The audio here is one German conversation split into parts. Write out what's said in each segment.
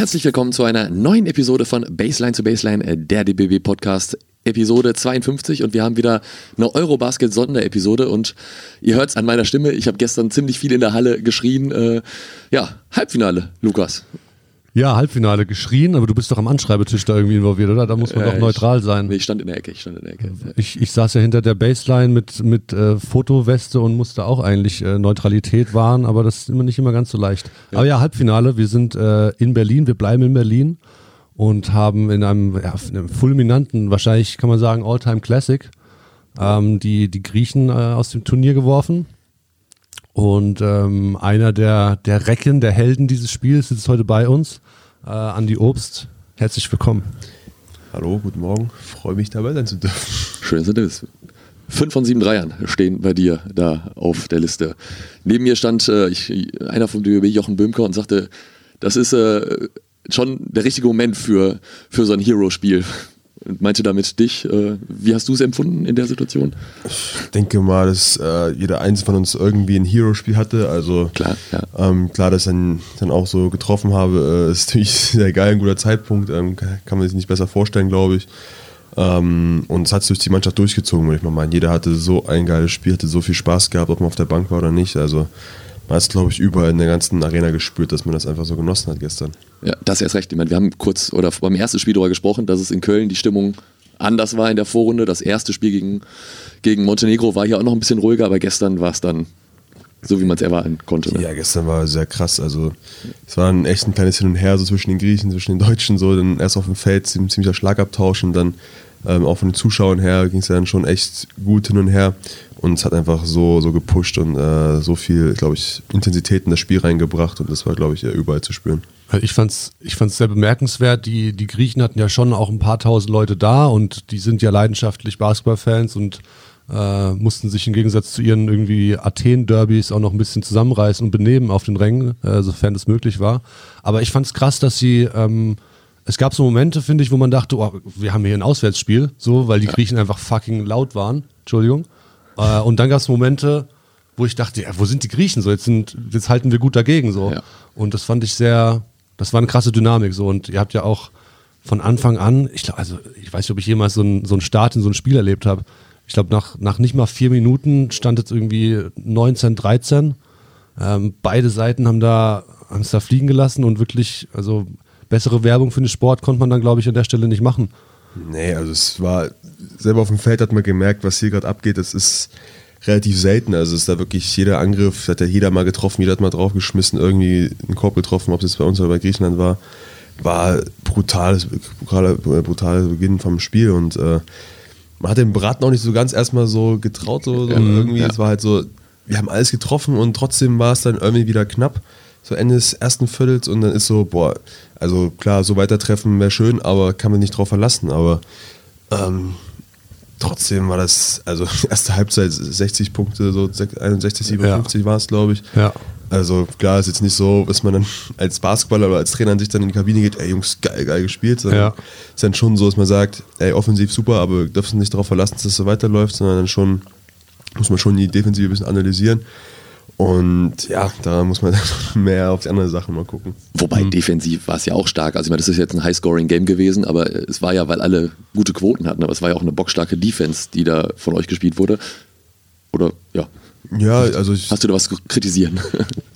herzlich willkommen zu einer neuen Episode von Baseline zu Baseline, äh, der DBB Podcast. Episode 52 und wir haben wieder eine Eurobasket-Sonderepisode und ihr hört es an meiner Stimme, ich habe gestern ziemlich viel in der Halle geschrien. Äh, ja, Halbfinale, Lukas. Ja, Halbfinale geschrien, aber du bist doch am Anschreibetisch da irgendwie involviert, oder? Da muss man äh, doch neutral sein. Nee, ich stand in der Ecke, ich stand in der Ecke. Ich, ich saß ja hinter der Baseline mit, mit äh, Fotoweste und musste auch eigentlich äh, Neutralität wahren, aber das ist immer nicht immer ganz so leicht. Ja. Aber ja, Halbfinale, wir sind äh, in Berlin, wir bleiben in Berlin und haben in einem, ja, in einem fulminanten, wahrscheinlich kann man sagen, All-Time Classic, ähm, die, die Griechen äh, aus dem Turnier geworfen. Und ähm, einer der, der Recken, der Helden dieses Spiels sitzt heute bei uns. Äh, Andi Obst, herzlich willkommen. Hallo, guten Morgen. Freue mich dabei sein zu dürfen. Schön, dass du da bist. Fünf von sieben Dreiern stehen bei dir da auf der Liste. Neben mir stand äh, ich, einer vom DBB, Jochen Böhmker, und sagte, das ist äh, schon der richtige Moment für, für so ein Hero-Spiel. Meinte damit dich. Äh, wie hast du es empfunden in der Situation? Ich denke mal, dass äh, jeder Einzelne von uns irgendwie ein Hero-Spiel hatte. Also klar, ja. ähm, klar, dass ich dann, dann auch so getroffen habe, äh, ist natürlich sehr geil, ein guter Zeitpunkt. Ähm, kann man sich nicht besser vorstellen, glaube ich. Ähm, und es hat sich durch die Mannschaft durchgezogen, würde ich mal meinen. Jeder hatte so ein geiles Spiel, hatte so viel Spaß gehabt, ob man auf der Bank war oder nicht. Also man hat es, glaube ich, überall in der ganzen Arena gespürt, dass man das einfach so genossen hat gestern. Ja, das ist erst recht. Ich meine, wir haben kurz oder beim ersten Spiel darüber gesprochen, dass es in Köln die Stimmung anders war in der Vorrunde. Das erste Spiel gegen, gegen Montenegro war hier auch noch ein bisschen ruhiger, aber gestern war es dann so, wie man es erwarten konnte. Ne? Ja, gestern war sehr krass. Also es war ein echt ein kleines Hin und Her so zwischen den Griechen, zwischen den Deutschen. So dann erst auf dem Feld ziemlicher Schlagabtausch und dann ähm, auch von den Zuschauern her ging es ja dann schon echt gut hin und her. Und es hat einfach so, so gepusht und äh, so viel, glaube ich, Intensität in das Spiel reingebracht und das war, glaube ich, überall zu spüren. Ich fand's, ich fand's sehr bemerkenswert. Die, die Griechen hatten ja schon auch ein paar tausend Leute da und die sind ja leidenschaftlich Basketballfans und äh, mussten sich im Gegensatz zu ihren irgendwie Athen-Derbys auch noch ein bisschen zusammenreißen und benehmen auf den Rängen, äh, sofern das möglich war. Aber ich fand's krass, dass sie, ähm, es gab so Momente, finde ich, wo man dachte, oh, wir haben hier ein Auswärtsspiel, so, weil die Griechen einfach fucking laut waren. Entschuldigung. Äh, und dann gab es Momente, wo ich dachte, ja, wo sind die Griechen? So, jetzt, sind, jetzt halten wir gut dagegen. So. Ja. Und das fand ich sehr, das war eine krasse Dynamik. So. Und ihr habt ja auch von Anfang an, ich glaube, also ich weiß nicht, ob ich jemals so einen, so einen Start in so ein Spiel erlebt habe. Ich glaube, nach, nach nicht mal vier Minuten stand es irgendwie 19, 13. Ähm, beide Seiten haben da, haben es da fliegen gelassen und wirklich, also bessere Werbung für den Sport konnte man dann, glaube ich, an der Stelle nicht machen. Nee, also es war, selber auf dem Feld hat man gemerkt, was hier gerade abgeht, das ist relativ selten. Also es ist da wirklich jeder Angriff, hat ja jeder mal getroffen, jeder hat mal draufgeschmissen, irgendwie einen Korb getroffen, ob es jetzt bei uns oder bei Griechenland war. War brutales, brutaler, brutaler Beginn vom Spiel und äh, man hat den Braten auch nicht so ganz erstmal so getraut, so, so ja, irgendwie. Ja. Es war halt so, wir haben alles getroffen und trotzdem war es dann irgendwie wieder knapp. So Ende des ersten Viertels und dann ist so, boah, also klar, so weitertreffen wäre schön, aber kann man nicht drauf verlassen. Aber ähm, trotzdem war das, also erste Halbzeit 60 Punkte, so 61, 57 ja. war es, glaube ich. Ja. Also klar ist jetzt nicht so, dass man dann als Basketballer oder als Trainer an sich dann in die Kabine geht, ey Jungs, geil, geil gespielt. Sondern ja. ist dann schon so, dass man sagt, ey, offensiv super, aber dürfen nicht darauf verlassen, dass es so weiterläuft, sondern dann schon muss man schon die Defensive ein bisschen analysieren. Und ja, da muss man mehr auf die anderen Sachen mal gucken. Wobei mhm. defensiv war es ja auch stark. Also ich meine, das ist jetzt ein High-Scoring-Game gewesen, aber es war ja, weil alle gute Quoten hatten, aber es war ja auch eine bockstarke Defense, die da von euch gespielt wurde. Oder ja. Ja, also ich, Hast du da was zu kritisieren?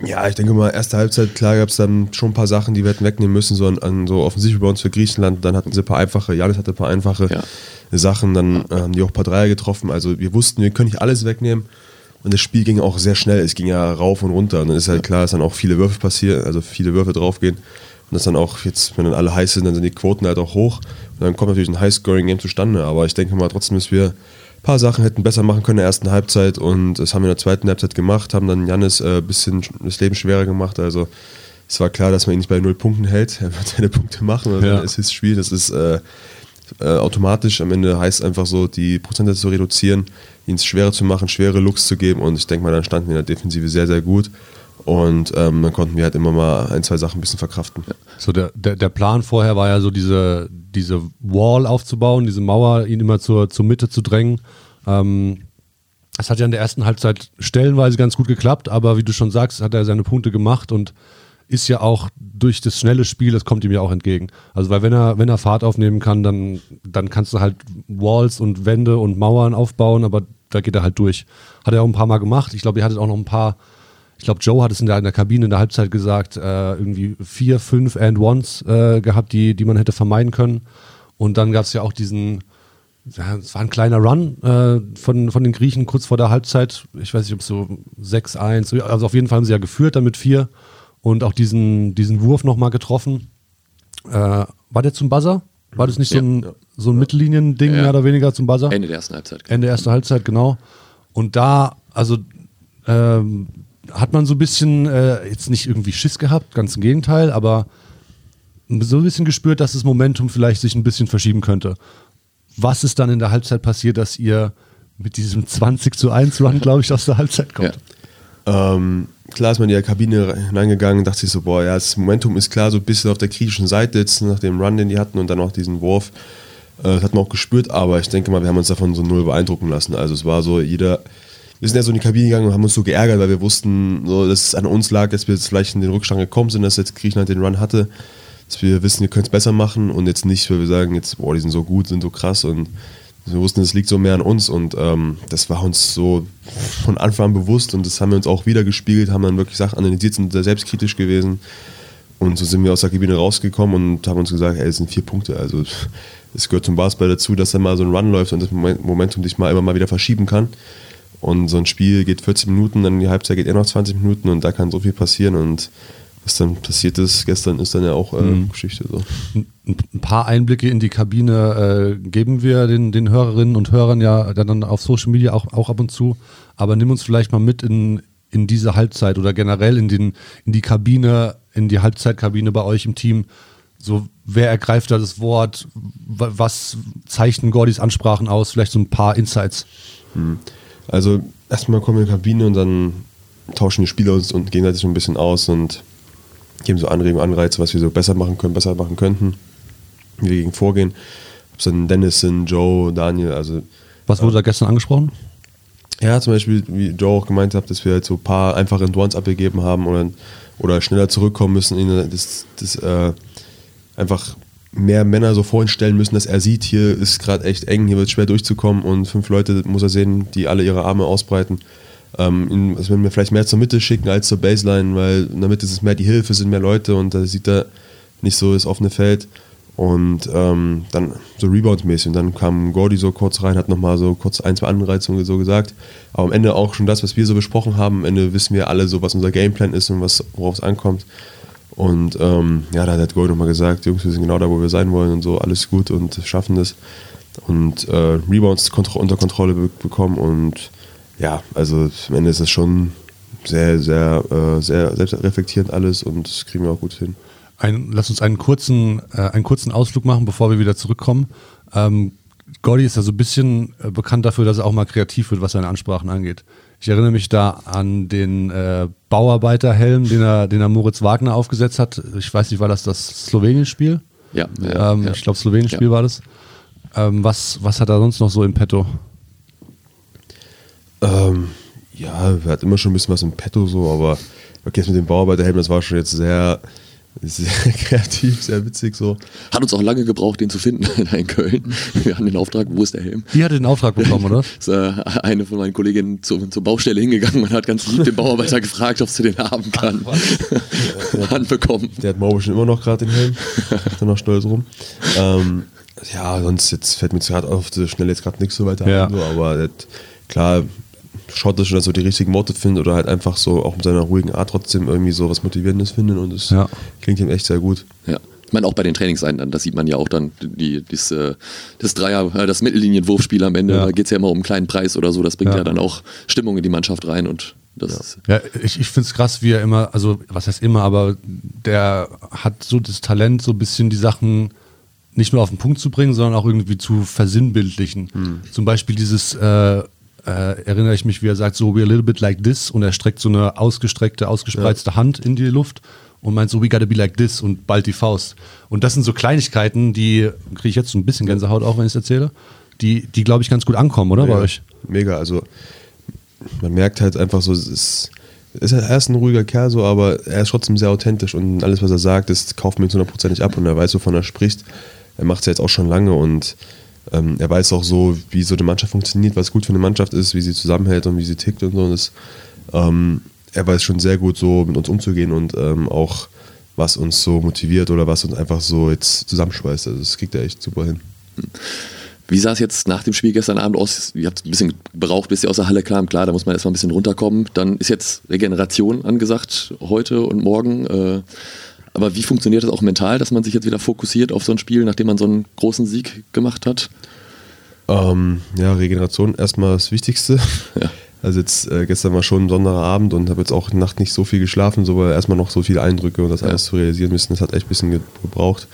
Ja, ich denke mal, erste Halbzeit, klar gab es dann schon ein paar Sachen, die wir hätten wegnehmen müssen, so an, an so offensiv bei uns für Griechenland. Dann hatten sie ein paar einfache, Janis hatte ein paar einfache ja. Sachen, dann haben die auch ein paar Dreier getroffen. Also wir wussten, wir können nicht alles wegnehmen. Und das Spiel ging auch sehr schnell. Es ging ja rauf und runter. Und dann ist halt klar, dass dann auch viele Würfe passieren, also viele Würfe draufgehen. Und das dann auch jetzt, wenn dann alle heiß sind, dann sind die Quoten halt auch hoch. Und dann kommt natürlich ein High-Scoring-Game zustande. Aber ich denke mal trotzdem, dass wir ein paar Sachen hätten besser machen können in der ersten Halbzeit. Und das haben wir in der zweiten Halbzeit gemacht, haben dann Janis ein äh, bisschen das Leben schwerer gemacht. Also es war klar, dass man ihn nicht bei null Punkten hält. Er wird seine Punkte machen, also ja. ist his Spiel. Das ist äh, äh, automatisch. Am Ende heißt einfach so, die Prozente zu reduzieren es schwerer zu machen, schwere Looks zu geben. Und ich denke mal, dann standen wir in der Defensive sehr, sehr gut. Und ähm, dann konnten wir halt immer mal ein, zwei Sachen ein bisschen verkraften. So der, der, der Plan vorher war ja so diese, diese Wall aufzubauen, diese Mauer, ihn immer zur, zur Mitte zu drängen. Ähm, das hat ja in der ersten Halbzeit stellenweise ganz gut geklappt, aber wie du schon sagst, hat er seine Punkte gemacht und ist ja auch durch das schnelle Spiel, das kommt ihm ja auch entgegen. Also weil wenn er, wenn er Fahrt aufnehmen kann, dann, dann kannst du halt Walls und Wände und Mauern aufbauen, aber da geht er halt durch. Hat er auch ein paar Mal gemacht. Ich glaube, ihr hattet auch noch ein paar, ich glaube, Joe hat es in der, in der Kabine in der Halbzeit gesagt, äh, irgendwie vier, fünf and ones äh, gehabt, die, die man hätte vermeiden können. Und dann gab es ja auch diesen, es war ein kleiner Run äh, von, von den Griechen kurz vor der Halbzeit. Ich weiß nicht, ob so 6-1, also auf jeden Fall haben sie ja geführt dann mit vier und auch diesen, diesen Wurf nochmal getroffen. Äh, war der zum Buzzer? War das nicht so ein, ja. so ein Mittellinien-Ding, ja. mehr oder weniger zum Buzzer? Ende der ersten Halbzeit. Ende der ersten Halbzeit, genau. Und da, also ähm, hat man so ein bisschen, äh, jetzt nicht irgendwie Schiss gehabt, ganz im Gegenteil, aber so ein bisschen gespürt, dass das Momentum vielleicht sich ein bisschen verschieben könnte. Was ist dann in der Halbzeit passiert, dass ihr mit diesem 20 zu 1 Run, glaube ich, aus der Halbzeit kommt? Ja. Ähm, klar ist man in die Kabine hineingegangen und dachte sich so, boah, ja, das Momentum ist klar so ein bisschen auf der kritischen Seite jetzt nach dem Run, den die hatten und dann auch diesen Wurf. Äh, das hat man auch gespürt, aber ich denke mal, wir haben uns davon so null beeindrucken lassen. Also es war so, jeder, wir sind ja so in die Kabine gegangen und haben uns so geärgert, weil wir wussten, so, dass es an uns lag, dass wir jetzt vielleicht in den Rückstand gekommen sind, dass jetzt Griechenland den Run hatte, dass wir wissen, wir können es besser machen und jetzt nicht, weil wir sagen, jetzt, boah, die sind so gut, sind so krass und wir wussten, es liegt so mehr an uns und ähm, das war uns so von Anfang an bewusst und das haben wir uns auch wieder gespiegelt, haben dann wirklich Sachen analysiert, sind sehr selbstkritisch gewesen und so sind wir aus der Kabine rausgekommen und haben uns gesagt, ey, es sind vier Punkte, also es gehört zum Basketball dazu, dass da mal so ein Run läuft und das Momentum dich mal immer mal wieder verschieben kann und so ein Spiel geht 40 Minuten, dann die Halbzeit geht eher noch 20 Minuten und da kann so viel passieren und was dann passiert ist gestern, ist dann ja auch äh, mhm. Geschichte. So. Ein paar Einblicke in die Kabine äh, geben wir den, den Hörerinnen und Hörern ja dann auf Social Media auch, auch ab und zu. Aber nimm uns vielleicht mal mit in, in diese Halbzeit oder generell in, den, in die Kabine, in die Halbzeitkabine bei euch im Team. So, wer ergreift da das Wort? Was zeichnen Gordis Ansprachen aus? Vielleicht so ein paar Insights. Mhm. Also, erstmal kommen wir in die Kabine und dann tauschen die Spieler uns und gegenseitig so ein bisschen aus und geben so Anregungen, Anreize, was wir so besser machen können, besser machen könnten, wie wir gegen vorgehen. Ob es dann Dennis sind, Joe, Daniel, also. Was wurde da gestern angesprochen? Ja, zum Beispiel, wie Joe auch gemeint hat, dass wir halt so ein paar einfache Endurance abgegeben haben oder, oder schneller zurückkommen müssen, das, das äh, einfach mehr Männer so vorhin stellen müssen, dass er sieht, hier ist gerade echt eng, hier wird es schwer durchzukommen und fünf Leute muss er sehen, die alle ihre Arme ausbreiten ähm, das würden wir vielleicht mehr zur Mitte schicken als zur Baseline, weil in der Mitte ist es mehr die Hilfe, sind mehr Leute und da sieht er nicht so das offene Feld. Und ähm, dann so Rebound-mäßig. Und dann kam Gordy so kurz rein, hat nochmal so kurz ein, zwei Anreizungen so gesagt. Aber am Ende auch schon das, was wir so besprochen haben. Am Ende wissen wir alle so, was unser Gameplan ist und worauf es ankommt. Und ähm, ja, da hat Gordy nochmal gesagt, Jungs, wir sind genau da, wo wir sein wollen und so, alles gut und schaffen das. Und äh, Rebounds unter Kontrolle bekommen und ja, also am Ende ist es schon sehr, sehr, äh, sehr selbstreflektierend alles und das kriegen wir auch gut hin. Ein, lass uns einen kurzen, äh, einen kurzen Ausflug machen, bevor wir wieder zurückkommen. Ähm, Gordy ist ja so ein bisschen äh, bekannt dafür, dass er auch mal kreativ wird, was seine Ansprachen angeht. Ich erinnere mich da an den äh, Bauarbeiterhelm, den er, den er Moritz Wagner aufgesetzt hat. Ich weiß nicht, war das das Slowenien-Spiel? Ja, ja, ähm, ja, Ich glaube, Slowenien-Spiel ja. war das. Ähm, was, was hat er sonst noch so im Petto? Ähm, ja, er hat immer schon ein bisschen was im Petto so, aber okay, jetzt mit dem Bauarbeiterhelm, das war schon jetzt sehr, sehr kreativ, sehr witzig so. Hat uns auch lange gebraucht, den zu finden in Köln. Wir hatten den Auftrag, wo ist der Helm? Die hatte den Auftrag bekommen, oder? ist, äh, eine von meinen Kolleginnen zur, zur Baustelle hingegangen und hat ganz lieb den Bauarbeiter gefragt, ob sie den haben kann. Ach, Handbekommen. Der hat Mauer schon immer noch gerade den Helm. Macht er noch stolz rum. Ähm, ja, sonst jetzt fällt mir gerade auf, so schnell jetzt gerade nichts so weiter ja. an, so, aber das, klar, schaut, dass er so die richtigen Worte findet oder halt einfach so auch mit seiner ruhigen Art trotzdem irgendwie so was Motivierendes finden und es ja. klingt ihm echt sehr gut. Ja. Ich meine, auch bei den Trainingseinheiten, das sieht man ja auch dann, die, dies, äh, das Dreier, äh, das Mittellinienwurfspiel am Ende, ja. da geht es ja immer um einen kleinen Preis oder so, das bringt ja, ja dann auch Stimmung in die Mannschaft rein und das ja. ja, ich, ich finde es krass, wie er immer, also was heißt immer, aber der hat so das Talent, so ein bisschen die Sachen nicht nur auf den Punkt zu bringen, sondern auch irgendwie zu versinnbildlichen. Hm. Zum Beispiel dieses äh, äh, erinnere ich mich, wie er sagt, so we a little bit like this und er streckt so eine ausgestreckte, ausgespreizte ja. Hand in die Luft und meint so, we gotta be like this und bald die Faust. Und das sind so Kleinigkeiten, die kriege ich jetzt so ein bisschen Gänsehaut auch, wenn ich es erzähle, die, die glaube ich ganz gut ankommen, oder Mega. bei euch? Mega, also man merkt halt einfach so, es ist er ist ein ruhiger Kerl so, aber er ist trotzdem sehr authentisch und alles, was er sagt, das kauft mir hundertprozentig ab und er weiß, wovon er spricht. Er macht es ja jetzt auch schon lange und ähm, er weiß auch so, wie so eine Mannschaft funktioniert, was gut für eine Mannschaft ist, wie sie zusammenhält und wie sie tickt und so. Und das, ähm, er weiß schon sehr gut so mit uns umzugehen und ähm, auch was uns so motiviert oder was uns einfach so jetzt zusammenschweißt. Also das kriegt er echt super hin. Wie sah es jetzt nach dem Spiel gestern Abend aus? Ihr habt ein bisschen beraucht, bis ihr aus der Halle kam. Klar, da muss man erstmal ein bisschen runterkommen. Dann ist jetzt Regeneration angesagt, heute und morgen. Äh, aber wie funktioniert das auch mental, dass man sich jetzt wieder fokussiert auf so ein Spiel, nachdem man so einen großen Sieg gemacht hat? Ähm, ja, Regeneration erstmal das Wichtigste. Ja. Also jetzt äh, gestern war schon ein besonderer Abend und habe jetzt auch Nacht nicht so viel geschlafen, so weil erstmal noch so viele Eindrücke und das ja. alles zu realisieren müssen. Das hat echt ein bisschen gebraucht.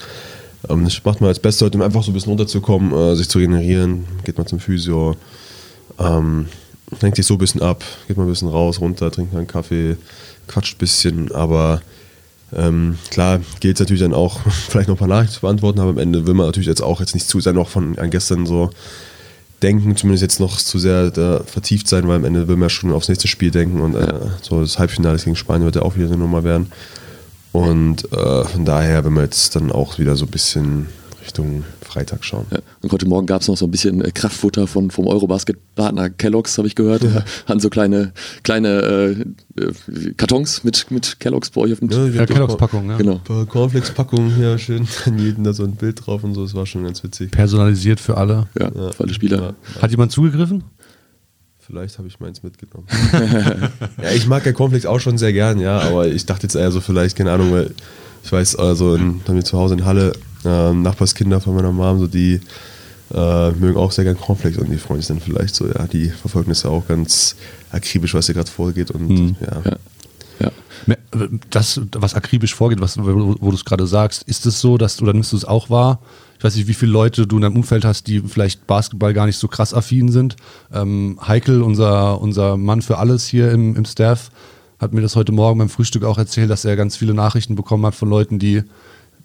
Ähm, das macht man als Beste heute, um einfach so ein bisschen runterzukommen, äh, sich zu regenerieren. Geht man zum Physio, ähm, lenkt sich so ein bisschen ab, geht mal ein bisschen raus, runter, trinkt mal einen Kaffee, quatscht ein bisschen, aber ähm, klar geht es natürlich dann auch, vielleicht noch ein paar Nachrichten zu beantworten, aber am Ende will man natürlich jetzt auch jetzt nicht zu sehr noch von an gestern so denken, zumindest jetzt noch zu sehr da vertieft sein, weil am Ende will man ja schon aufs nächste Spiel denken und äh, so das Halbfinale gegen Spanien wird ja auch wieder eine Nummer werden. Und äh, von daher, wenn wir jetzt dann auch wieder so ein bisschen Richtung Freitag schauen. Ja. Und heute Morgen gab es noch so ein bisschen äh, Kraftfutter von, vom Eurobasket-Partner Kellogg's, habe ich gehört. Ja. Hatten so kleine, kleine äh, äh, Kartons mit, mit Kellogg's bei euch auf dem Ja, ja Kellogg's-Packung, ja. Genau. Cornflakes-Packung, ja, schön. An jeden da so ein Bild drauf und so, das war schon ganz witzig. Personalisiert für alle. Ja, ja. für alle Spieler. Hat jemand zugegriffen? Vielleicht habe ich meins mitgenommen. ja, ich mag ja Cornflakes auch schon sehr gern, ja, aber ich dachte jetzt eher so vielleicht, keine Ahnung, weil ich weiß, also in, bei mir zu Hause in Halle, äh, Nachbarskinder von meiner Mom, so die äh, mögen auch sehr gern Cornflakes und die freuen sich dann vielleicht so, ja, die verfolgen das ja auch ganz akribisch, was hier gerade vorgeht und hm. ja. ja. ja. Das, was akribisch vorgeht, was, wo, wo du es gerade sagst, ist es so, dass, oder nimmst du es auch wahr, ich weiß nicht, wie viele Leute du in deinem Umfeld hast, die vielleicht Basketball gar nicht so krass affin sind. Ähm, Heikel, unser, unser Mann für alles hier im, im Staff, hat mir das heute Morgen beim Frühstück auch erzählt, dass er ganz viele Nachrichten bekommen hat von Leuten, die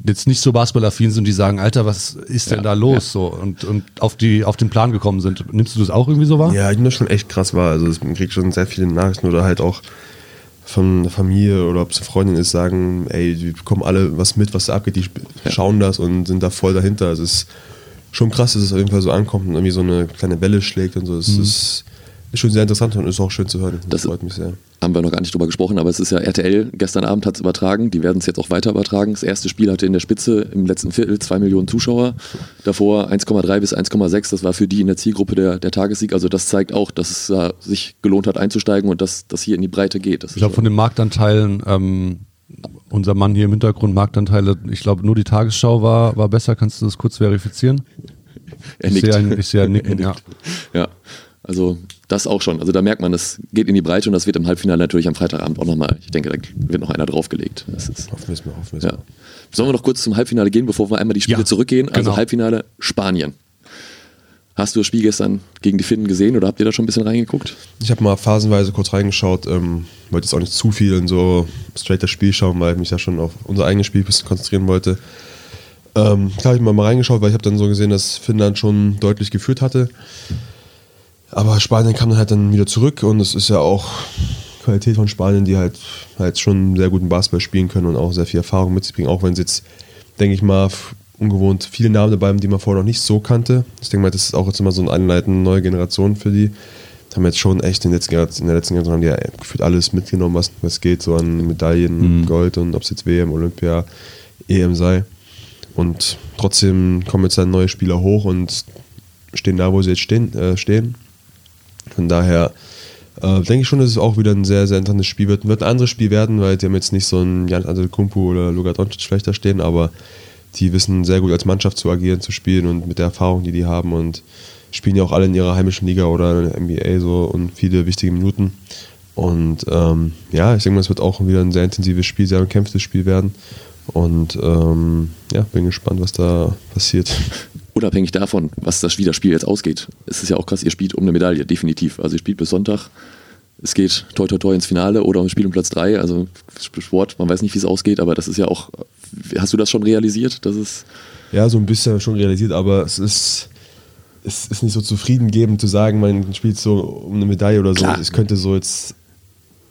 jetzt nicht so basketballaffin sind, die sagen, Alter, was ist denn ja, da los? Ja. So, und, und auf, die, auf den Plan gekommen sind. Nimmst du das auch irgendwie so wahr? Ja, ich nehme das schon echt krass wahr. Also man kriegt schon sehr viele Nachrichten oder halt auch von der Familie oder ob es eine Freundin ist, sagen, ey, die bekommen alle was mit, was da abgeht, die ja. schauen das und sind da voll dahinter. Also es ist schon krass, dass es auf jeden Fall so ankommt und irgendwie so eine kleine Welle schlägt und so. Es mhm. ist ist schon sehr interessant und ist auch schön zu hören. Das, das freut mich sehr. Haben wir noch gar nicht drüber gesprochen, aber es ist ja RTL, gestern Abend hat es übertragen, die werden es jetzt auch weiter übertragen. Das erste Spiel hatte in der Spitze im letzten Viertel zwei Millionen Zuschauer, davor 1,3 bis 1,6, das war für die in der Zielgruppe der, der Tagessieg. Also das zeigt auch, dass es äh, sich gelohnt hat einzusteigen und dass das hier in die Breite geht. Das ich glaube, von den Marktanteilen ähm unser Mann hier im Hintergrund Marktanteile, ich glaube nur die Tagesschau war, war besser. Kannst du das kurz verifizieren? Er nickt. Ich sehe ein, ich sehe ein Nicken, ja. ja. Also das auch schon. Also da merkt man, es geht in die Breite und das wird im Halbfinale natürlich am Freitagabend auch nochmal, ich denke, da wird noch einer draufgelegt. Das ist, hoffen wir es mal, hoffen wir es ja. mal. Sollen wir noch kurz zum Halbfinale gehen, bevor wir einmal die Spiele ja, zurückgehen? Also genau. Halbfinale Spanien. Hast du das Spiel gestern gegen die Finnen gesehen oder habt ihr da schon ein bisschen reingeguckt? Ich habe mal phasenweise kurz reingeschaut, ähm, wollte jetzt auch nicht zu viel in so straight das Spiel schauen, weil ich mich ja schon auf unser eigenes Spiel ein bisschen konzentrieren wollte. Ähm, klar habe ich mal, mal reingeschaut, weil ich habe dann so gesehen, dass Finnland schon deutlich geführt hatte. Aber Spanien kam dann halt dann wieder zurück und es ist ja auch Qualität von Spanien, die halt, halt schon sehr guten Basketball spielen können und auch sehr viel Erfahrung mit sich bringen, auch wenn sie jetzt, denke ich mal, ungewohnt viele Namen dabei haben, die man vorher noch nicht so kannte. Ich denke mal, das ist auch jetzt immer so ein Anleiten, neue Generation für die. Haben jetzt schon echt in, in der letzten Generation haben die ja gefühlt alles mitgenommen, was, was geht, so an Medaillen, mhm. Gold und ob es jetzt WM, Olympia, EM sei. Und trotzdem kommen jetzt dann neue Spieler hoch und stehen da, wo sie jetzt stehen. Äh, stehen. Von daher äh, denke ich schon, dass es auch wieder ein sehr, sehr interessantes Spiel wird. Wird ein anderes Spiel werden, weil die haben jetzt nicht so einen Jan Antetokounmpo oder Luka Doncic schlechter stehen, aber die wissen sehr gut als Mannschaft zu agieren, zu spielen und mit der Erfahrung, die die haben und spielen ja auch alle in ihrer heimischen Liga oder in der NBA so und viele wichtige Minuten. Und ähm, ja, ich denke mal, es wird auch wieder ein sehr intensives Spiel, sehr umkämpftes Spiel werden. Und ähm, ja, bin gespannt, was da passiert. Unabhängig davon, was das Spiel jetzt ausgeht, ist es ja auch krass, ihr spielt um eine Medaille, definitiv. Also ihr spielt bis Sonntag. Es geht toi toi toi ins Finale oder um Spiel um Platz 3. Also Sport, man weiß nicht, wie es ausgeht, aber das ist ja auch. Hast du das schon realisiert? Dass es ja, so ein bisschen schon realisiert, aber es ist es ist nicht so zufriedengebend zu sagen, man spielt so um eine Medaille oder so. Klar. Es könnte so jetzt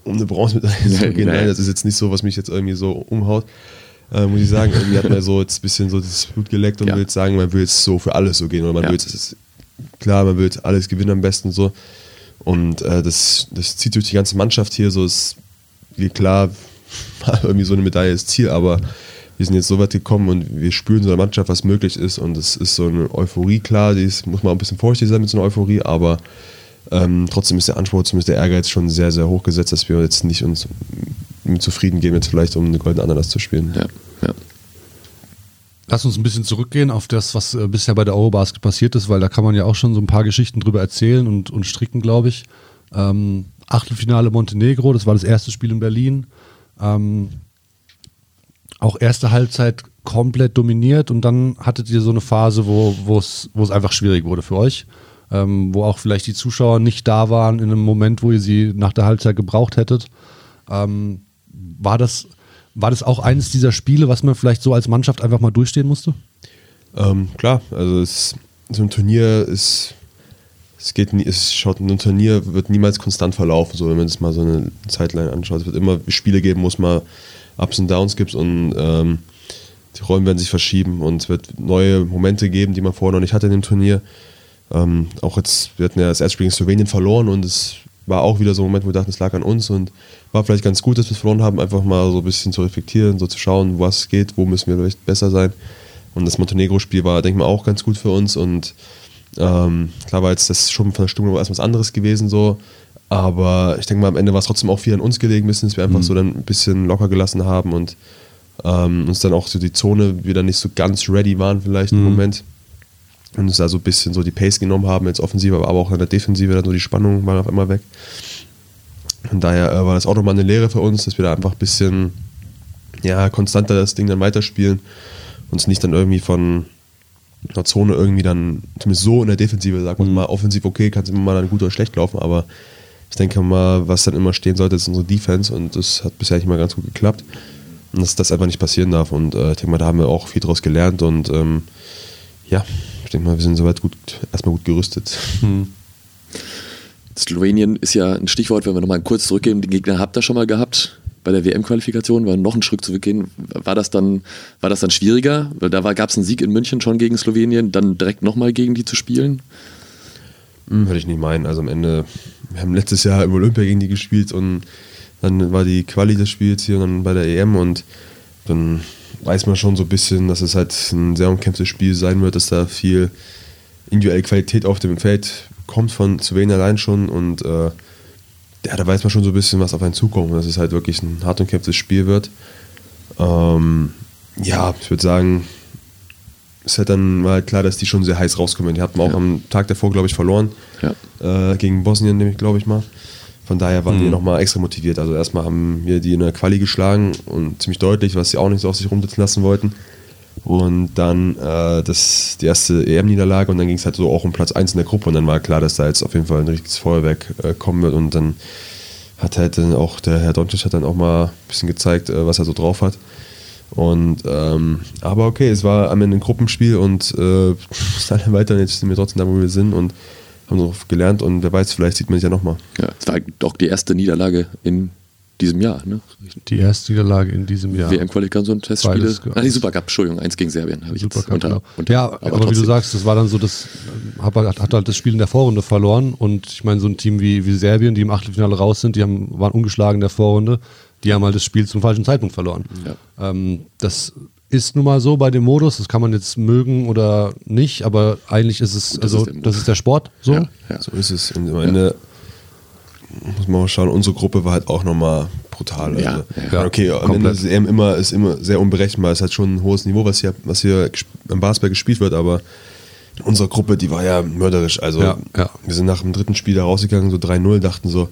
um eine Bronzemedaille zu gehen. Nein, das ist jetzt nicht so, was mich jetzt irgendwie so umhaut. Äh, muss ich sagen, irgendwie hat man so jetzt ein bisschen so das Blut geleckt und ja. will jetzt sagen, man will jetzt so für alles so gehen. Oder man ja. will jetzt, klar, man will jetzt alles gewinnen am besten so. Und äh, das, das zieht durch die ganze Mannschaft hier so, ist klar, irgendwie so eine Medaille ist Ziel, aber wir sind jetzt so weit gekommen und wir spüren so der Mannschaft, was möglich ist und es ist so eine Euphorie, klar, die ist, muss man ein bisschen vorsichtig sein mit so einer Euphorie, aber ähm, trotzdem ist der Anspruch, zumindest der Ehrgeiz schon sehr, sehr hoch gesetzt, dass wir jetzt nicht uns zufrieden geben, jetzt vielleicht um eine goldene Ananas zu spielen. Ja, ja. Lass uns ein bisschen zurückgehen auf das, was äh, bisher bei der Eurobasket passiert ist, weil da kann man ja auch schon so ein paar Geschichten drüber erzählen und, und stricken, glaube ich. Ähm, Achtelfinale Montenegro, das war das erste Spiel in Berlin. Ähm, auch erste Halbzeit komplett dominiert und dann hattet ihr so eine Phase, wo es einfach schwierig wurde für euch, ähm, wo auch vielleicht die Zuschauer nicht da waren in einem Moment, wo ihr sie nach der Halbzeit gebraucht hättet. Ähm, war, das, war das auch eines dieser Spiele, was man vielleicht so als Mannschaft einfach mal durchstehen musste? Ähm, klar, also es, so ein Turnier ist, es geht nie, es schaut, ein Turnier wird niemals konstant verlaufen, so wenn man es mal so eine Zeitline anschaut. Es wird immer Spiele geben, muss man Ups und Downs gibt und ähm, die Rollen werden sich verschieben und es wird neue Momente geben, die man vorher noch nicht hatte in dem Turnier. Ähm, auch jetzt, wir hatten ja das Erstspiel gegen Slowenien verloren und es war auch wieder so ein Moment, wo wir dachten, es lag an uns und war vielleicht ganz gut, dass wir es verloren haben, einfach mal so ein bisschen zu reflektieren, so zu schauen, was geht, wo müssen wir vielleicht besser sein. Und das Montenegro-Spiel war, denke ich mal, auch ganz gut für uns und ähm, klar war jetzt das schon von der Stimmung erstmal was anderes gewesen so. Aber ich denke mal, am Ende war es trotzdem auch viel an uns gelegen, bisschen, dass wir einfach mhm. so dann ein bisschen locker gelassen haben und ähm, uns dann auch so die Zone wieder nicht so ganz ready waren, vielleicht mhm. im Moment. Und uns da so ein bisschen so die Pace genommen haben, jetzt offensiv, aber auch in der Defensive, dann so die Spannung war auf einmal weg. Von daher äh, war das auch nochmal eine Lehre für uns, dass wir da einfach ein bisschen ja, konstanter das Ding dann weiterspielen. Uns nicht dann irgendwie von einer Zone irgendwie dann, zumindest so in der Defensive, sagt man mhm. mal, offensiv okay, kann es immer mal dann gut oder schlecht laufen, aber ich denke mal, was dann immer stehen sollte, ist unsere Defense und das hat bisher nicht mal ganz gut geklappt. Und dass das einfach nicht passieren darf. Und äh, ich denke mal, da haben wir auch viel draus gelernt und ähm, ja, denke mal, wir sind soweit gut, erstmal gut gerüstet. Hm. Slowenien ist ja ein Stichwort, wenn wir nochmal kurz zurückgehen. Den Gegner habt ihr schon mal gehabt bei der WM-Qualifikation, war noch einen Schritt zurückgehen. War das dann, war das dann schwieriger? Weil da gab es einen Sieg in München schon gegen Slowenien, dann direkt nochmal gegen die zu spielen? Hm, würde ich nicht meinen. Also am Ende, wir haben letztes Jahr im Olympia gegen die gespielt und dann war die Quali des Spiels hier und dann bei der EM und dann weiß man schon so ein bisschen, dass es halt ein sehr umkämpftes Spiel sein wird, dass da viel individuelle Qualität auf dem Feld kommt von Slowenien allein schon und äh, ja, da weiß man schon so ein bisschen, was auf einen zukommt, dass es halt wirklich ein hart umkämpftes Spiel wird. Ähm, ja, ich würde sagen, ist halt dann mal klar, dass die schon sehr heiß rauskommen. Die hatten auch ja. am Tag davor, glaube ich, verloren. Ja. Äh, gegen Bosnien, nämlich, glaube ich mal. Von daher waren mhm. wir nochmal extra motiviert. Also erstmal haben wir die in der Quali geschlagen und ziemlich deutlich, was sie auch nicht so auf sich rumsitzen lassen wollten. Und dann äh, das, die erste EM-Niederlage und dann ging es halt so auch um Platz 1 in der Gruppe und dann war klar, dass da jetzt auf jeden Fall ein richtiges Feuerwerk äh, kommen wird und dann hat halt dann auch der Herr Doncic hat dann auch mal ein bisschen gezeigt, äh, was er so drauf hat. Und ähm, aber okay, es war am Ende ein Gruppenspiel und äh, weiter, jetzt sind wir trotzdem da, wo wir sind und haben so gelernt und wer weiß, vielleicht sieht man sich ja nochmal. Ja, es war doch die erste Niederlage in diesem Jahr, ne? Die erste Niederlage in diesem Jahr. WM-Qualifikation, Testspiele. Ah, die Supercup, Entschuldigung, eins gegen Serbien habe ich Supercup, jetzt unter, genau. unter, Ja, aber, aber wie du sagst, das war dann so, das hat, hat halt das Spiel in der Vorrunde verloren und ich meine, so ein Team wie, wie Serbien, die im Achtelfinale raus sind, die haben, waren ungeschlagen in der Vorrunde die haben halt das Spiel zum falschen Zeitpunkt verloren. Ja. Ähm, das ist nun mal so bei dem Modus, das kann man jetzt mögen oder nicht, aber eigentlich ist es, das also ist das ist der Sport so. Ja, ja. So ist es. Und am Ende muss man mal schauen, unsere Gruppe war halt auch nochmal brutal. Also, ja, okay, am Ende ist EM immer, ist immer sehr unberechenbar. Es hat schon ein hohes Niveau, was hier, was hier im Basketball gespielt wird, aber unsere Gruppe, die war ja mörderisch. Also wir sind nach dem dritten Spiel da rausgegangen, so 3-0, dachten so,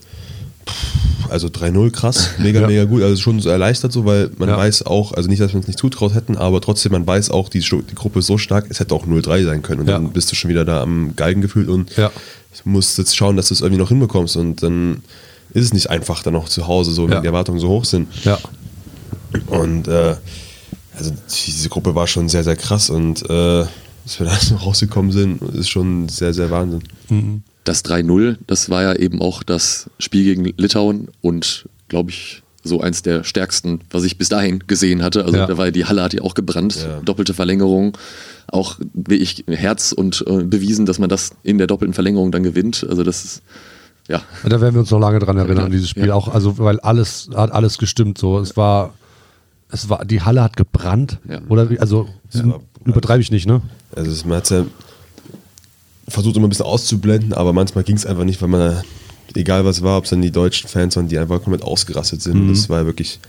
also 3-0 krass, mega, ja. mega gut. Also schon so erleichtert so, weil man ja. weiß auch, also nicht, dass wir uns nicht zutraut hätten, aber trotzdem, man weiß auch, die, die Gruppe ist so stark, es hätte auch 0-3 sein können. Und ja. dann bist du schon wieder da am Galgen gefühlt und musst jetzt schauen, dass du es irgendwie noch hinbekommst. Und dann ist es nicht einfach dann noch zu Hause, so wenn die Erwartungen so hoch sind. Ja. Und äh, also diese Gruppe war schon sehr, sehr krass und äh, dass wir da so rausgekommen sind, ist schon sehr, sehr Wahnsinn. Mhm das 3-0, das war ja eben auch das Spiel gegen Litauen und glaube ich, so eins der stärksten, was ich bis dahin gesehen hatte. Also Ja. da war die Halle hat ja auch gebrannt, Ja. doppelte Verlängerung, auch wie ich Herz und äh, bewiesen, dass man das in der doppelten Verlängerung dann gewinnt. Also das ist ja Da werden wir uns noch lange dran erinnern, Ja, dieses Spiel. ja. Auch, also, weil alles, hat alles gestimmt so. Es war, es war, die Halle hat gebrannt. Ja. Oder wie, also, Ja. übertreibe ich nicht, ne? Also es- man hat ja versucht immer ein bisschen auszublenden, aber manchmal ging es einfach nicht, weil man, egal was war, ob es dann die deutschen Fans waren, die einfach komplett ausgerastet sind. Das war wirklich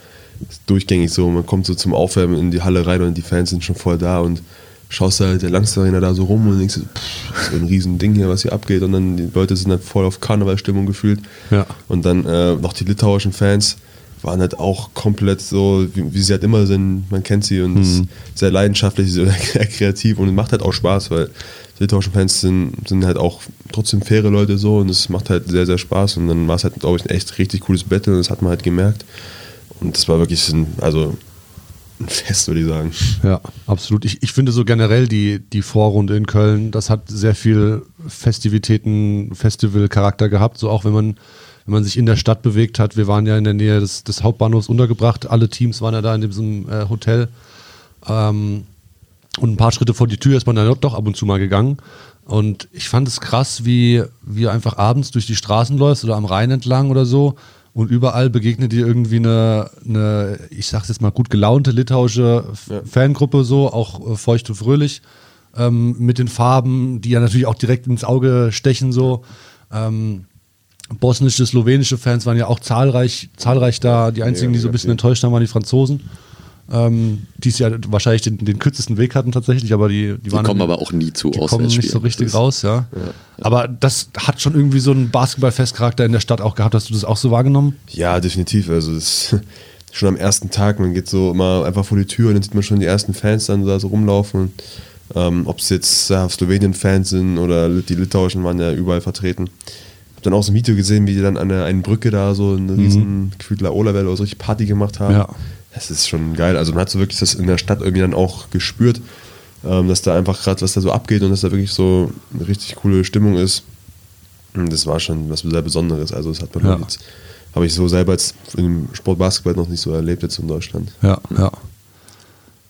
durchgängig so. Man kommt so zum Aufwärmen in die Halle rein und die Fans sind schon voll da und schaust halt der Langste Arena da so rum und denkst, pff, das ist so ein riesen Ding hier, was hier abgeht. Und dann die Leute sind dann voll auf Karnevalstimmung gefühlt. Ja. Und dann äh, noch die litauischen Fans waren halt auch komplett so, wie, wie sie halt immer sind. Man kennt sie und ist sehr leidenschaftlich, sehr kreativ und macht halt auch Spaß, weil die litauischen Fans sind, sind halt auch trotzdem faire Leute so und es macht halt sehr, sehr Spaß. Und dann war es halt, glaube ich, ein echt richtig cooles Battle und das hat man halt gemerkt. Und das war wirklich ein, also ein Fest, würde ich sagen. Ja, absolut. Ich, ich finde so generell die, die Vorrunde in Köln, das hat sehr viel Festivitäten, Festival-Charakter gehabt. So auch wenn man, wenn man sich in der Stadt bewegt hat. Wir waren ja in der Nähe des, des Hauptbahnhofs untergebracht. Alle Teams waren ja da in diesem äh, Hotel. Ähm, und ein paar Schritte vor die Tür ist man dann doch ab und zu mal gegangen. Und ich fand es krass, wie, wie einfach abends durch die Straßen läufst oder am Rhein entlang oder so. Und überall begegnet dir irgendwie eine, eine ich sag's jetzt mal, gut gelaunte litauische Ja. Fangruppe, so, auch äh, feucht und fröhlich, ähm, mit den Farben, die ja natürlich auch direkt ins Auge stechen, so. Ähm, bosnische, slowenische Fans waren ja auch zahlreich, zahlreich da. Die einzigen, die so ein bisschen mega enttäuscht haben, waren die Franzosen. Ähm, die es ja wahrscheinlich den, den kürzesten Weg hatten tatsächlich, aber die, die, die waren kommen aber auch nie zu die kommen nicht so richtig raus, ja. Aber das hat schon irgendwie so einen Basketballfestcharakter in der Stadt auch gehabt. Hast du das auch so wahrgenommen? Ja, definitiv. Also das, schon am ersten Tag, man geht so immer einfach vor die Tür und dann sieht man schon die ersten Fans dann da so rumlaufen. Ähm, Ob es jetzt äh, Slowenien-Fans sind oder die Litauischen waren ja überall vertreten. Dann auch so ein Video gesehen, wie die dann an der einen Brücke da so eine riesen gefühlt Laola-Welle oder so richtig Party gemacht haben. Ja. Das ist schon geil. Also man hat so wirklich das in der Stadt irgendwie dann auch gespürt, ähm, dass da einfach gerade was da so abgeht und dass da wirklich so eine richtig coole Stimmung ist. Und das war schon was sehr Besonderes. Also das hat man Ja. jetzt, habe ich so selber jetzt im Sport Basketball noch nicht so erlebt jetzt in Deutschland. Ja, ja.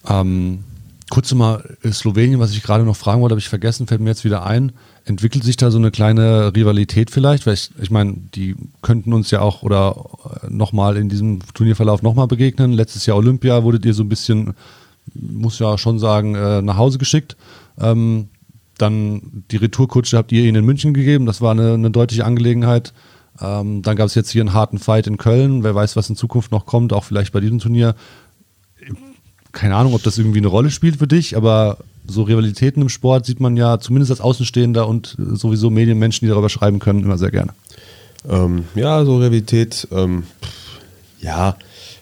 Ähm, kurz mal äh, Slowenien, was ich gerade noch fragen wollte, habe ich vergessen, fällt mir jetzt wieder ein. Entwickelt sich da so eine kleine Rivalität vielleicht? Weil ich, ich meine, die könnten uns ja auch oder nochmal in diesem Turnierverlauf nochmal begegnen. Letztes Jahr Olympia wurdet ihr so ein bisschen, muss ja schon sagen, äh, nach Hause geschickt. Ähm, dann die Retourkutsche habt ihr ihnen in München gegeben. Das war eine, eine deutliche Angelegenheit. Ähm, dann gab es jetzt hier einen harten Fight in Köln. Wer weiß, was in Zukunft noch kommt, auch vielleicht bei diesem Turnier keine Ahnung, ob das irgendwie eine Rolle spielt für dich, aber so Rivalitäten im Sport sieht man ja zumindest als Außenstehender und äh, sowieso Medienmenschen, die darüber schreiben können, immer sehr gerne. Ähm, ja, so Realität, ähm, ja,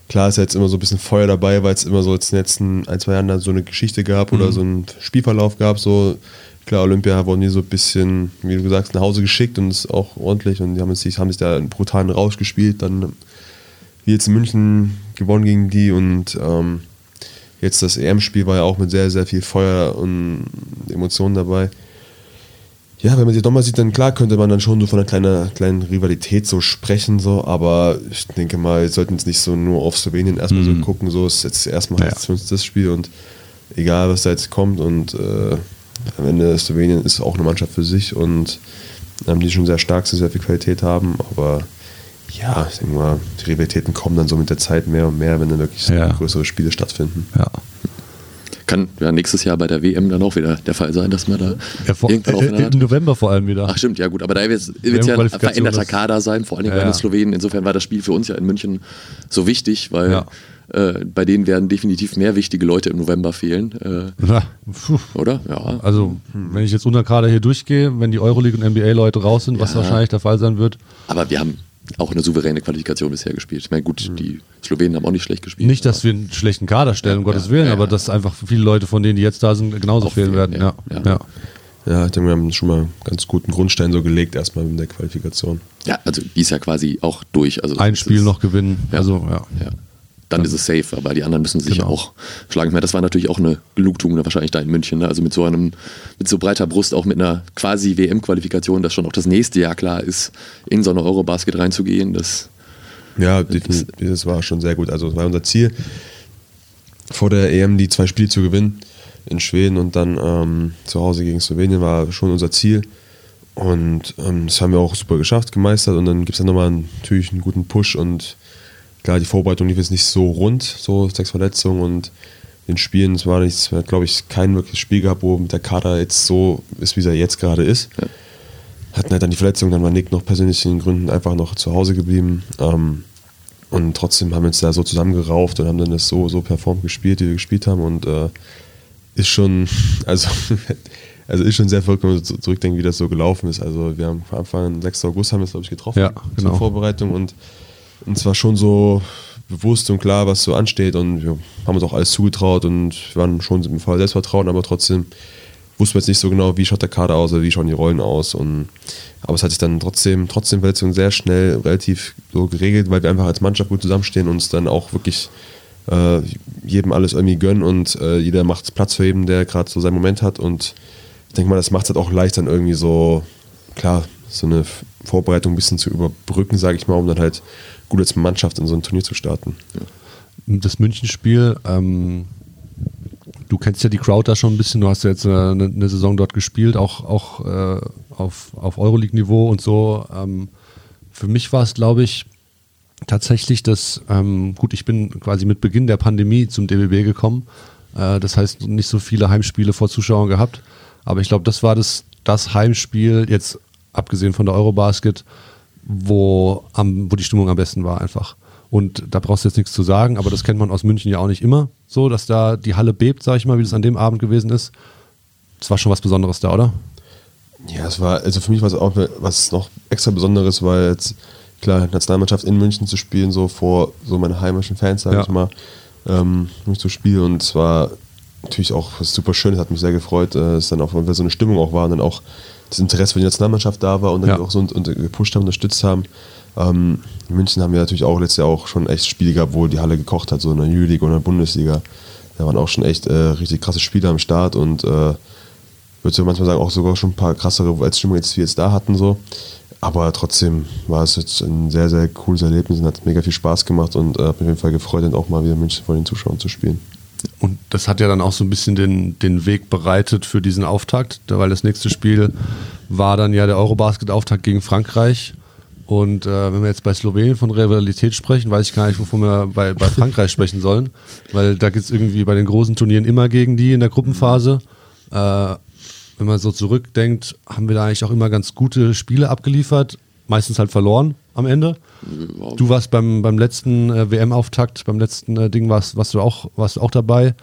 klar ist jetzt immer so ein bisschen Feuer dabei, weil es immer so jetzt in den letzten ein, zwei Jahren dann so eine Geschichte gab oder so einen Spielverlauf gab, so klar, Olympia wurden die so ein bisschen, wie du sagst, nach Hause geschickt und ist auch ordentlich und die haben sich, haben sich da einen brutalen Rausch gespielt, dann wie jetzt in München gewonnen gegen die und ähm, jetzt das EM-Spiel war ja auch mit sehr, sehr viel Feuer und Emotionen dabei. Ja, wenn man sie nochmal sieht, dann klar könnte man dann schon so von einer kleinen, kleinen Rivalität so sprechen, so, aber ich denke mal, wir sollten jetzt nicht so nur auf Slowenien erstmal so gucken, so ist jetzt erstmal Ja. uns das Spiel und egal was da jetzt kommt und äh, am Ende Slowenien ist auch eine Mannschaft für sich und ähm, die schon sehr stark sehr viel Qualität haben, aber ja, ich denke mal, die Rivalitäten kommen dann so mit der Zeit mehr und mehr, wenn dann wirklich so Ja. größere Spiele stattfinden. Ja. Kann ja nächstes Jahr bei der WM dann auch wieder der Fall sein, dass man da ja vor, irgendwann äh, aufeinander Im November vor allem wieder. Ach stimmt, ja gut, aber da wird es ja ein veränderter Kader sein, vor allem Ja, bei den. Slowenen. Insofern war das Spiel für uns ja in München so wichtig, weil Ja. äh, bei denen werden definitiv mehr wichtige Leute im November fehlen, äh, Na, oder? Ja. Also, wenn ich jetzt unter gerade hier durchgehe, wenn die Euroleague und NBA-Leute raus sind, was Ja. wahrscheinlich der Fall sein wird, Aber wir haben auch eine souveräne Qualifikation bisher gespielt. Ich meine, gut, die Slowenen haben auch nicht schlecht gespielt. nicht, dass wir einen schlechten Kader stellen, um Ja, Gottes ja, Willen, ja, aber ja. dass einfach viele Leute von denen, die jetzt da sind, genauso Auch fehlen werden. Ja, ja, ja. ich denke, wir haben schon mal einen ganz guten Grundstein so gelegt, erstmal in der Qualifikation. Ja, also die ist ja quasi auch durch. Also Ein Spiel ist, noch gewinnen. Ja. Also, ja. Dann ist es safe, aber die anderen müssen sich Genau. auch schlagen. Ich meine, das war natürlich auch eine Genugtuung wahrscheinlich da in München. Ne? Also mit so einem, mit so breiter Brust, auch mit einer quasi WM-Qualifikation, dass schon auch das nächste Jahr klar ist, in so eine Eurobasket reinzugehen. Das Ja, das, das war schon sehr gut. Also es war unser Ziel, vor der EM die zwei Spiele zu gewinnen in Schweden und dann ähm, zu Hause gegen Slowenien war schon unser Ziel. Und ähm, das haben wir auch super geschafft, gemeistert. Und dann gibt es dann nochmal natürlich einen guten Push. Und klar, die Vorbereitung lief jetzt nicht so rund, so sechs Verletzungen und in Spielen, es war nichts, glaube ich, kein wirkliches Spiel gehabt, wo der Kader jetzt so ist, wie er jetzt gerade ist. Ja. Hatten halt dann die Verletzung, dann war Nick noch persönlichen Gründen einfach noch zu Hause geblieben. Ähm, und trotzdem haben wir uns da so zusammengerauft und haben dann das so, so performt gespielt, wie wir gespielt haben. Und äh, ist schon, also, also ist schon sehr verrückt, wenn man zurückdenkt, wie das so gelaufen ist. Also wir haben am Anfang, 6. August haben wir es, glaube ich, getroffen ja, genau. zur Vorbereitung und uns war schon so bewusst und klar, was so ansteht und wir haben uns auch alles zugetraut und waren schon im Fall Selbstvertrauen, aber trotzdem wussten wir jetzt nicht so genau, wie schaut der Kader aus oder wie schauen die Rollen aus. Und, aber es hat sich dann trotzdem, trotzdem Verletzungen sehr schnell relativ so geregelt, weil wir einfach als Mannschaft gut zusammenstehen und uns dann auch wirklich äh, jedem alles irgendwie gönnen und äh, jeder macht Platz für jeden, der gerade so seinen Moment hat. Und ich denke mal, das macht es halt auch leicht, dann irgendwie so, klar, so eine Vorbereitung ein bisschen zu überbrücken, sage ich mal, um dann halt gut als Mannschaft in so ein Turnier zu starten. Das Münchenspiel, ähm, du kennst ja die Crowd da schon ein bisschen, du hast ja jetzt eine, eine Saison dort gespielt, auch, auch äh, auf, auf Euroleague-Niveau und so. Ähm, für mich war es, glaube ich, tatsächlich das, ähm, gut, ich bin quasi mit Beginn der Pandemie zum DBB gekommen. Äh, das heißt, nicht so viele Heimspiele vor Zuschauern gehabt. Aber ich glaube, das war das, das Heimspiel, jetzt abgesehen von der Eurobasket, wo, am, wo die Stimmung am besten war einfach. Und da brauchst du jetzt nichts zu sagen, aber das kennt man aus München ja auch nicht immer so, dass da die Halle bebt, sag ich mal, wie das an dem Abend gewesen ist. Das war schon was Besonderes da, oder? Ja, es war, also für mich war es auch was noch extra Besonderes, weil jetzt klar, Nationalmannschaft in München zu spielen, so vor so meine heimischen Fans, sage ja. ich mal, ähm, zu spielen. Und es war natürlich auch super schön, es hat mich sehr gefreut, äh, dass dann auch weil so eine Stimmung auch war und dann auch das Interesse für die Nationalmannschaft da war und dann ja. auch so und, und gepusht haben, unterstützt haben. Ähm, in München haben wir natürlich auch letztes Jahr auch schon echt Spiele gehabt, wo die Halle gekocht hat, so in der Jülich oder in der Bundesliga. Da waren auch schon echt äh, richtig krasse Spiele am Start und äh, würde ich manchmal sagen, auch sogar schon ein paar krassere als Stimmung jetzt wie jetzt da hatten so. Aber trotzdem war es jetzt ein sehr, sehr cooles Erlebnis und hat mega viel Spaß gemacht und äh, habe mich auf jeden Fall gefreut, dann auch mal wieder München vor den Zuschauern zu spielen. Und das hat ja dann auch so ein bisschen den, den Weg bereitet für diesen Auftakt, weil das nächste Spiel war dann ja der Eurobasket-Auftakt gegen Frankreich. Und äh, wenn wir jetzt bei Slowenien von Rivalität sprechen, weiß ich gar nicht, wovon wir bei, bei Frankreich sprechen sollen. Weil da geht es irgendwie bei den großen Turnieren immer gegen die in der Gruppenphase. Äh, wenn man so zurückdenkt, haben wir da eigentlich auch immer ganz gute Spiele abgeliefert, meistens halt verloren am Ende. Du warst beim, beim letzten äh, WM-Auftakt, beim letzten äh, Ding warst, warst, du auch, warst du auch dabei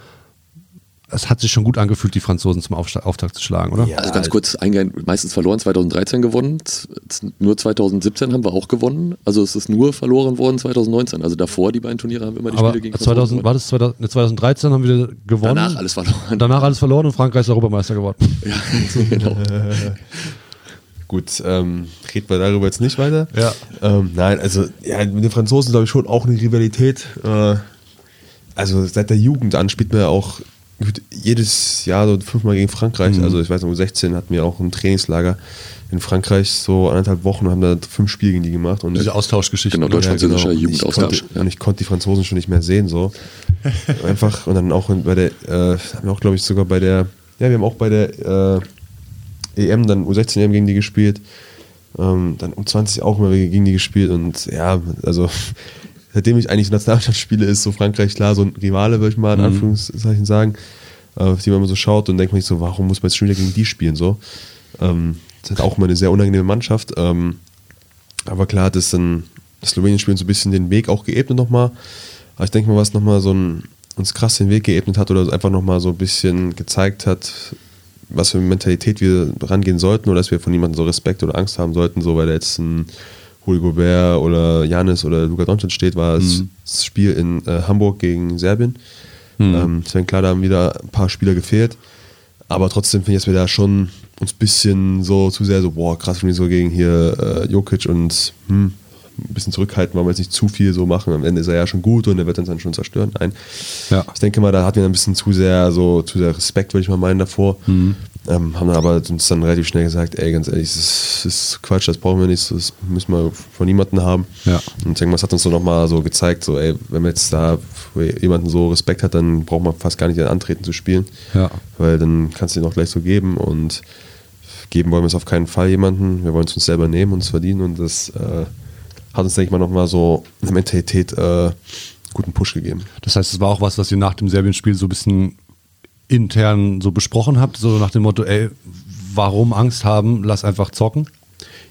es hat sich schon gut angefühlt, die Franzosen zum Auftakt zu schlagen, oder? Ja, also ganz kurz eingehen, meistens verloren, 2013 gewonnen, nur 2017 haben wir auch gewonnen, also es ist nur verloren worden 2019, also davor die beiden Turniere haben wir immer die Aber Spiele gegen 2000, War das 2013 haben wir gewonnen? Danach alles verloren. Danach alles verloren und Frankreich ist Europameister geworden. Ja, genau. Gut, ähm, reden wir darüber jetzt nicht weiter. Ja. Ähm, nein, also ja, mit den Franzosen glaube ich schon auch eine Rivalität. Äh, also seit der Jugend an spielt man ja auch jedes Jahr so fünfmal gegen Frankreich. Mhm. Also ich weiß noch, 16 hatten wir auch ein Trainingslager in Frankreich, so anderthalb Wochen und haben da fünf Spiele gegen die gemacht. Und Diese Austauschgeschichte. Genau, deutsch-französischer ja, genau. Jugendaustausch. Ja. Und ich konnte die Franzosen schon nicht mehr sehen, so. Einfach, und dann auch bei der, äh, haben wir auch, glaube ich, sogar bei der, ja, wir haben auch bei der äh, EM, dann U16 EM gegen die gespielt. Ähm, dann U20 auch mal gegen die gespielt und ja, also seitdem ich eigentlich Nationalmannschaft spiele, ist so Frankreich klar so ein Rivale, würde ich mal in mhm. Anführungszeichen sagen, äh, auf die man immer so schaut und denkt man sich so, warum muss man jetzt schon wieder gegen die spielen so? Ähm, das ist auch immer eine sehr unangenehme Mannschaft. Ähm, aber klar hat es dann das Slowenien-Spielen so ein bisschen den Weg auch geebnet nochmal. Aber ich denke mal, was nochmal so ein, uns krass den Weg geebnet hat oder einfach nochmal so ein bisschen gezeigt hat, was für eine Mentalität wir rangehen sollten oder dass wir von niemandem so Respekt oder Angst haben sollten, so weil er jetzt ein Rudi Gobert oder Janis oder Luka Doncic steht, war mhm. das Spiel in äh, Hamburg gegen Serbien. Mhm. Ähm, deswegen klar, da haben wieder ein paar Spieler gefehlt. Aber trotzdem finde ich, dass wir da schon uns ein bisschen so zu sehr so, boah, krass, wenn wir so gegen hier äh, Jokic und hm, ein bisschen zurückhalten, weil wir jetzt nicht zu viel so machen. Am Ende ist er ja schon gut und er wird uns dann schon zerstören. Nein. Ja. Ich denke mal, da hatten wir ein bisschen zu sehr, so, zu sehr Respekt, würde ich mal meinen, davor. Mhm. Ähm, haben aber uns dann relativ schnell gesagt, ey, ganz ehrlich, das ist Quatsch, das brauchen wir nicht, das müssen wir von niemandem haben. Ja. Und ich denke, das hat uns so nochmal so gezeigt, so, ey, wenn man jetzt da jemanden so Respekt hat, dann braucht man fast gar nicht antreten zu spielen. Ja. Weil dann kannst du ihn auch gleich so geben und geben wollen wir es auf keinen Fall jemanden. Wir wollen es uns selber nehmen, uns verdienen und das äh, hat uns, denke ich mal, nochmal so eine Mentalität äh, guten Push gegeben. Das heißt, es war auch was, was ihr nach dem Serbien-Spiel so ein bisschen intern so besprochen habt, so nach dem Motto, ey, warum Angst haben, lass einfach zocken?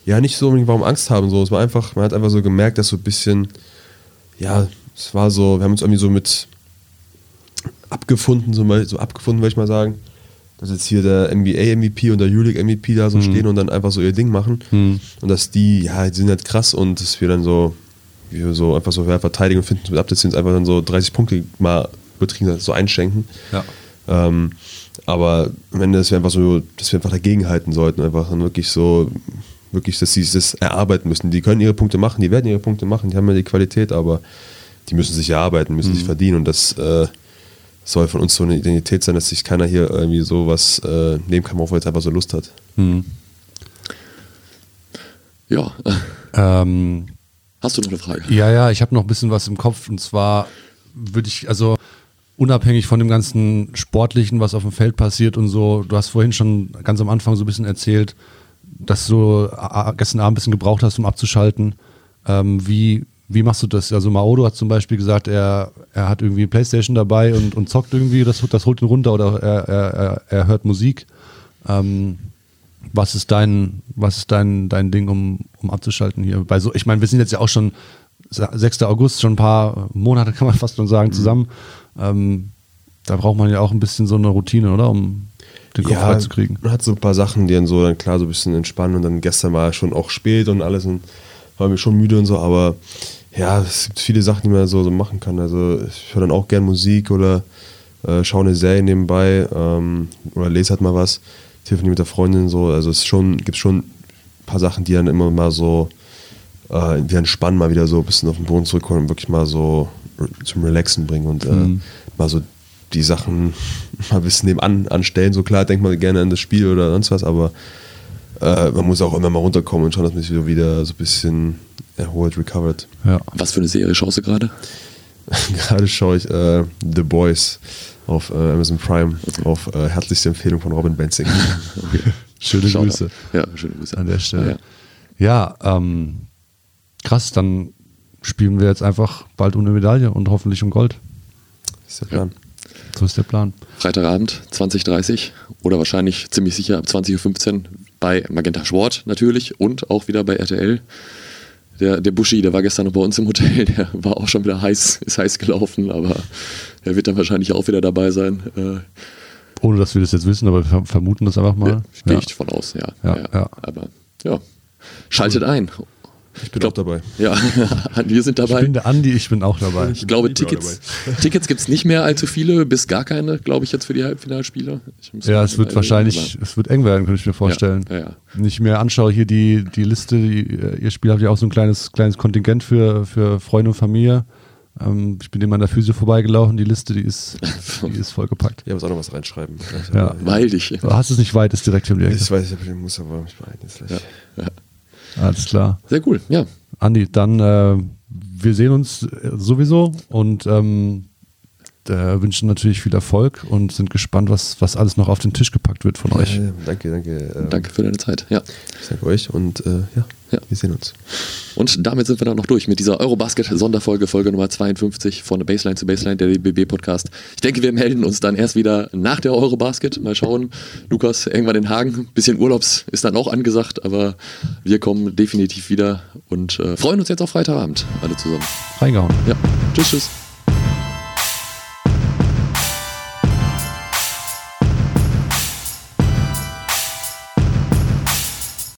Ja, nicht so unbedingt, warum Angst haben, so. Es war einfach, man hat einfach so gemerkt, dass so ein bisschen, ja, es war so, wir haben uns irgendwie so mit abgefunden, so, mal, so abgefunden, würde ich mal sagen, dass jetzt hier der NBA-MVP und der Euroleague-MVP da so mhm. stehen und dann einfach so ihr Ding machen. Mhm. Und dass die, ja, die sind halt krass und dass wir dann so, wir so einfach so ja, verteidigen und finden ab, dass sie uns einfach dann so 30 Punkte mal übertrieben so einschenken. Ja. Ähm, aber am Ende, dass wir einfach so, dass wir einfach dagegenhalten sollten, einfach dann wirklich so, wirklich, dass sie das erarbeiten müssen. Die können ihre Punkte machen, die werden ihre Punkte machen, die haben ja die Qualität, aber die müssen sich erarbeiten, müssen mhm. sich verdienen und das äh, soll von uns so eine Identität sein, dass sich keiner hier irgendwie sowas äh, nehmen kann, worauf er jetzt einfach so Lust hat. Mhm. Ja. Ähm, Hast du noch eine Frage? Ja, ja, ich habe noch ein bisschen was im Kopf und zwar würde ich, also unabhängig von dem ganzen Sportlichen, was auf dem Feld passiert und so, du hast vorhin schon ganz am Anfang so ein bisschen erzählt, dass du gestern Abend ein bisschen gebraucht hast, um abzuschalten. Ähm, wie, wie machst du das? Also Maodo hat zum Beispiel gesagt, er, er hat irgendwie Playstation dabei und, und zockt irgendwie, das, das holt ihn runter oder er, er, er hört Musik. Ähm, was ist dein, was ist dein, dein Ding, um, um abzuschalten hier? Bei so, ich meine, wir sind jetzt ja auch schon 6. August, schon ein paar Monate, kann man fast schon sagen, mhm. zusammen. Ähm, da braucht man ja auch ein bisschen so eine Routine, oder? Um den Kopf ja, kriegen. Man hat so ein paar Sachen, die dann so dann klar so ein bisschen entspannen und dann gestern war schon auch spät und alles und war mir schon müde und so, aber ja, es gibt viele Sachen, die man so, so machen kann. Also ich höre dann auch gern Musik oder äh, schaue eine Serie nebenbei ähm, oder lese halt mal was, telefoniere mit der Freundin so. Also es schon, gibt schon ein paar Sachen, die dann immer mal so äh, wieder entspannen, mal wieder so ein bisschen auf den Boden zurückkommen und wirklich mal so zum Relaxen bringen und äh, mhm. mal so die Sachen mal ein bisschen nebenan anstellen. So klar denkt man gerne an das Spiel oder sonst was, aber äh, man muss auch immer mal runterkommen und schauen, dass man sich wieder so ein bisschen erholt, recovered. Ja. Was für eine Serie schaust du gerade? gerade schaue ich äh, The Boys auf äh, Amazon Prime auf äh, herzlichste Empfehlung von Robin Benzing. okay. Schöne Schau Grüße. Ja, schöne Grüße. An der Stelle. Ja, ja ähm, krass, dann spielen wir jetzt einfach bald um eine Medaille und hoffentlich um Gold. Das ist der Plan. Ja. So ist der Plan. Freitagabend 20.30 oder wahrscheinlich ziemlich sicher ab 20.15 Uhr bei Magenta Sport natürlich und auch wieder bei RTL. Der, der Buschi, der war gestern noch bei uns im Hotel, der war auch schon wieder heiß, ist heiß gelaufen, aber er wird dann wahrscheinlich auch wieder dabei sein. Äh, Ohne dass wir das jetzt wissen, aber wir vermuten das einfach mal. Ja, Gehe ja. ich von aus, ja. Ja, ja. Aber ja, schaltet ein ich bin glaub, auch dabei. Ja, wir sind dabei. Ich bin der Andi, ich bin auch dabei. Ich, ich glaube, Tickets, Tickets gibt es nicht mehr allzu viele, bis gar keine, glaube ich, jetzt für die Halbfinalspiele. Ja, es wird wahrscheinlich, es wird eng werden, könnte ich mir vorstellen. Ja, ja, ja. Wenn ich mir anschaue, hier die, die Liste, die, ihr Spiel habt ja auch so ein kleines, kleines Kontingent für, für Freunde und Familie. Ähm, ich bin immer an der Physio vorbeigelaufen, die Liste, die ist, die ist vollgepackt. Ja, muss auch noch was reinschreiben. Ja. Weil dich. Du hast es nicht weit, ist direkt im Direkt. Ich weiß, ich muss aber mich beeilen. Ja. Ja. Alles klar. Sehr cool, ja. Andi, dann äh, wir sehen uns sowieso und ähm, wünschen natürlich viel Erfolg und sind gespannt, was, was alles noch auf den Tisch gepackt wird von euch. Ja, danke, danke. Ähm, danke für deine Zeit. Ja. Ich danke euch und äh, ja, ja, wir sehen uns. Und damit sind wir dann noch durch mit dieser Eurobasket-Sonderfolge, Folge Nummer 52 von Baseline zu Baseline, der DBB-Podcast. Ich denke, wir melden uns dann erst wieder nach der Eurobasket. Mal schauen. Lukas, irgendwann in Hagen. Ein bisschen Urlaubs ist dann auch angesagt, aber wir kommen definitiv wieder und äh, freuen uns jetzt auf Freitagabend alle zusammen. Reingehauen. Ja. Tschüss, tschüss.